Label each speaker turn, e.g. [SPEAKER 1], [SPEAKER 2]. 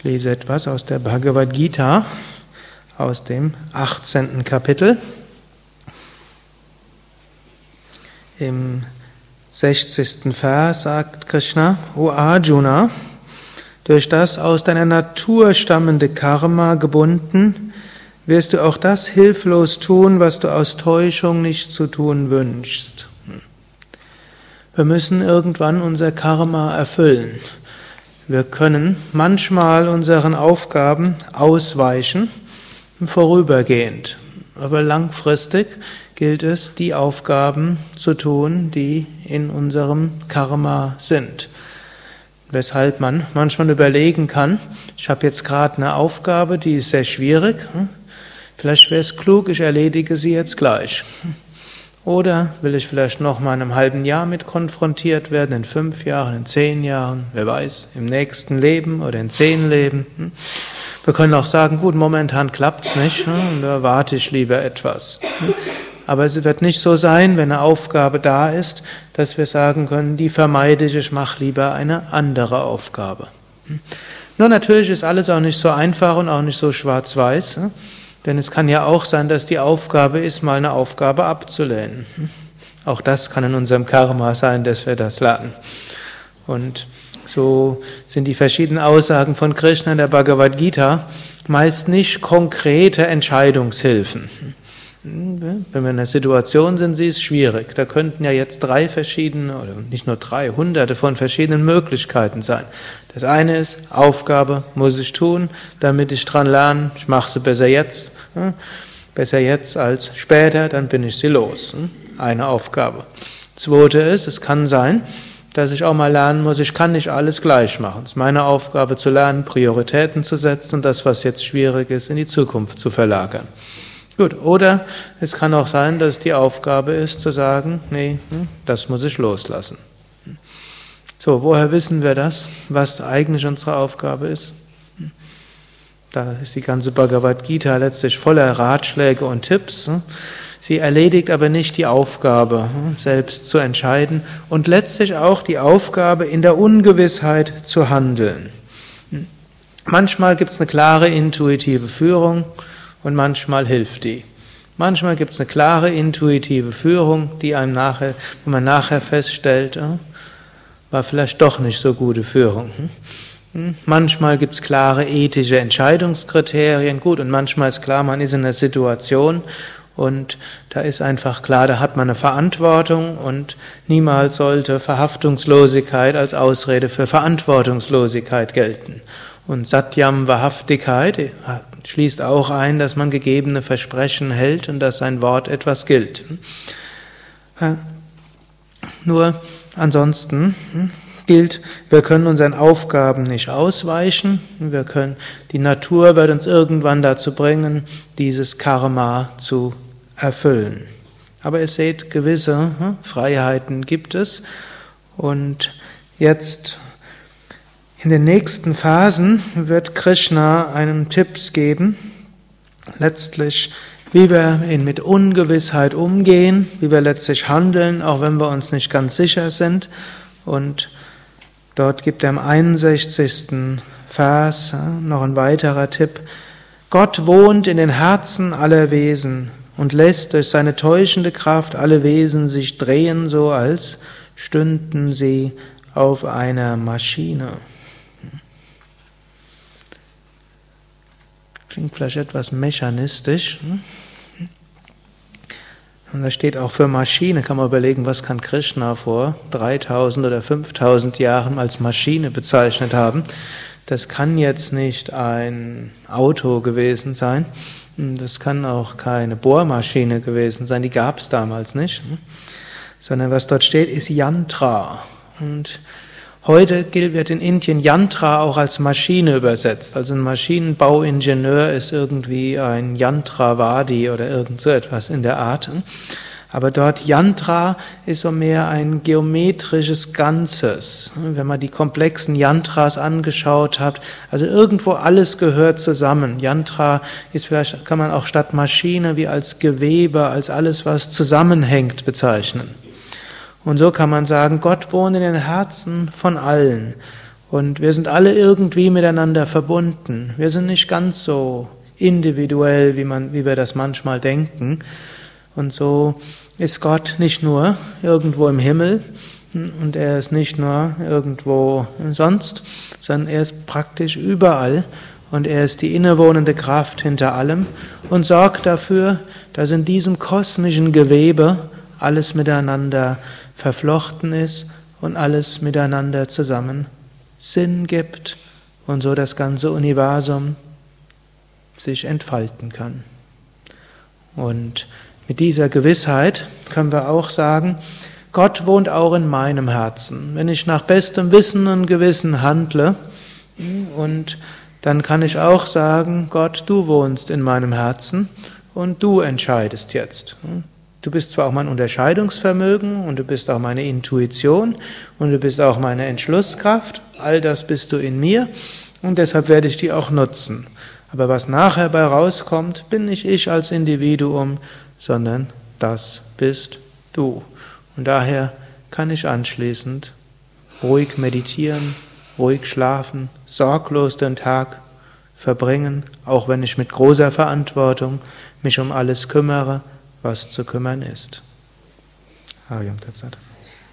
[SPEAKER 1] Ich lese etwas aus der Bhagavad Gita, aus dem 18. Kapitel. Im 60. Vers sagt Krishna, O Arjuna, durch das aus deiner Natur stammende Karma gebunden, wirst du auch das hilflos tun, was du aus Täuschung nicht zu tun wünschst. Wir müssen irgendwann unser Karma erfüllen. Wir können manchmal unseren Aufgaben ausweichen, vorübergehend. Aber langfristig gilt es, die Aufgaben zu tun, die in unserem Karma sind. Weshalb man manchmal überlegen kann, ich habe jetzt gerade eine Aufgabe, die ist sehr schwierig. Vielleicht wäre es klug, ich erledige sie jetzt gleich. Oder will ich vielleicht noch mal in einem halben Jahr mit konfrontiert werden, in fünf Jahren, in zehn Jahren, wer weiß, im nächsten Leben oder in zehn Leben. Hm? Wir können auch sagen, gut, momentan klappt's nicht, hm? da warte ich lieber etwas. Hm? Aber es wird nicht so sein, wenn eine Aufgabe da ist, dass wir sagen können, die vermeide ich, ich mache lieber eine andere Aufgabe. Nur natürlich ist alles auch nicht so einfach und auch nicht so schwarz-weiß. Denn es kann ja auch sein, dass die Aufgabe ist, mal eine Aufgabe abzulehnen. Auch das kann in unserem Karma sein, dass wir das lernen. Und so sind die verschiedenen Aussagen von Krishna in der Bhagavad Gita meist nicht konkrete Entscheidungshilfen. Wenn wir in einer Situation sind, sie ist schwierig. Da könnten ja jetzt drei verschiedene, oder nicht nur drei, hunderte von verschiedenen Möglichkeiten sein. Das eine ist, Aufgabe muss ich tun, damit ich dran lerne, ich mache sie besser jetzt. Besser jetzt als später, dann bin ich sie los. Eine Aufgabe. Zweite ist, es kann sein, dass ich auch mal lernen muss, ich kann nicht alles gleich machen. Es ist meine Aufgabe zu lernen, Prioritäten zu setzen und das, was jetzt schwierig ist, in die Zukunft zu verlagern. Gut, oder es kann auch sein, dass die Aufgabe ist zu sagen, nee, hm, das muss ich loslassen. So, woher wissen wir das, was eigentlich unsere Aufgabe ist? Da ist die ganze Bhagavad Gita letztlich voller Ratschläge und Tipps. Sie erledigt aber nicht die Aufgabe, selbst zu entscheiden und letztlich auch die Aufgabe, in der Ungewissheit zu handeln. Manchmal gibt es eine klare intuitive Führung, und manchmal hilft die. Manchmal gibt es eine klare intuitive Führung, die einem nachher, wo man nachher feststellt, war vielleicht doch nicht so gute Führung. Hm? Hm? Manchmal gibt es klare ethische Entscheidungskriterien, gut, und manchmal ist klar, man ist in einer Situation und da ist einfach klar, da hat man eine Verantwortung und niemals sollte Verhaftungslosigkeit als Ausrede für Verantwortungslosigkeit gelten. Und Satyam Wahrhaftigkeit schließt auch ein, dass man gegebene Versprechen hält und dass sein Wort etwas gilt. Nur ansonsten hm, gilt, wir können unseren Aufgaben nicht ausweichen. Wir können, die Natur wird uns irgendwann dazu bringen, dieses Karma zu erfüllen. Aber ihr seht, gewisse hm, Freiheiten gibt es. Und jetzt in den nächsten Phasen wird Krishna einen Tipps geben, letztlich, wie wir mit Ungewissheit umgehen, wie wir letztlich handeln, auch wenn wir uns nicht ganz sicher sind. Und dort gibt er im 61. Vers noch ein weiterer Tipp. Gott wohnt in den Herzen aller Wesen und lässt durch seine täuschende Kraft alle Wesen sich drehen, so als stünden sie auf einer Maschine. Klingt vielleicht etwas mechanistisch. Hm? Und da steht auch für Maschine, kann man überlegen, was kann Krishna vor 3000 oder 5000 Jahren als Maschine bezeichnet haben. Das kann jetzt nicht ein Auto gewesen sein. Das kann auch keine Bohrmaschine gewesen sein, die gab es damals nicht. Hm? Sondern was dort steht, ist Yantra. Und Heute wird in Indien Yantra auch als Maschine übersetzt. Also ein Maschinenbauingenieur ist irgendwie ein Yantravadi oder irgend so etwas in der Art. Aber dort Yantra ist so mehr ein geometrisches Ganzes. Wenn man die komplexen Yantras angeschaut hat, also irgendwo alles gehört zusammen. Yantra ist vielleicht, kann man auch statt Maschine wie als Gewebe, als alles, was zusammenhängt bezeichnen. Und so kann man sagen, Gott wohnt in den Herzen von allen. Und wir sind alle irgendwie miteinander verbunden. Wir sind nicht ganz so individuell, wie, man, wie wir das manchmal denken. Und so ist Gott nicht nur irgendwo im Himmel und er ist nicht nur irgendwo sonst, sondern er ist praktisch überall und er ist die innewohnende Kraft hinter allem und sorgt dafür, dass in diesem kosmischen Gewebe alles miteinander verflochten ist und alles miteinander zusammen Sinn gibt und so das ganze Universum sich entfalten kann. Und mit dieser Gewissheit können wir auch sagen, Gott wohnt auch in meinem Herzen. Wenn ich nach bestem Wissen und Gewissen handle, und dann kann ich auch sagen, Gott, du wohnst in meinem Herzen und du entscheidest jetzt. Du bist zwar auch mein Unterscheidungsvermögen und du bist auch meine Intuition und du bist auch meine Entschlusskraft, all das bist du in mir und deshalb werde ich die auch nutzen. Aber was nachher bei rauskommt, bin nicht ich als Individuum, sondern das bist du. Und daher kann ich anschließend ruhig meditieren, ruhig schlafen, sorglos den Tag verbringen, auch wenn ich mit großer Verantwortung mich um alles kümmere was zu kümmern ist. Hariam Tatsat.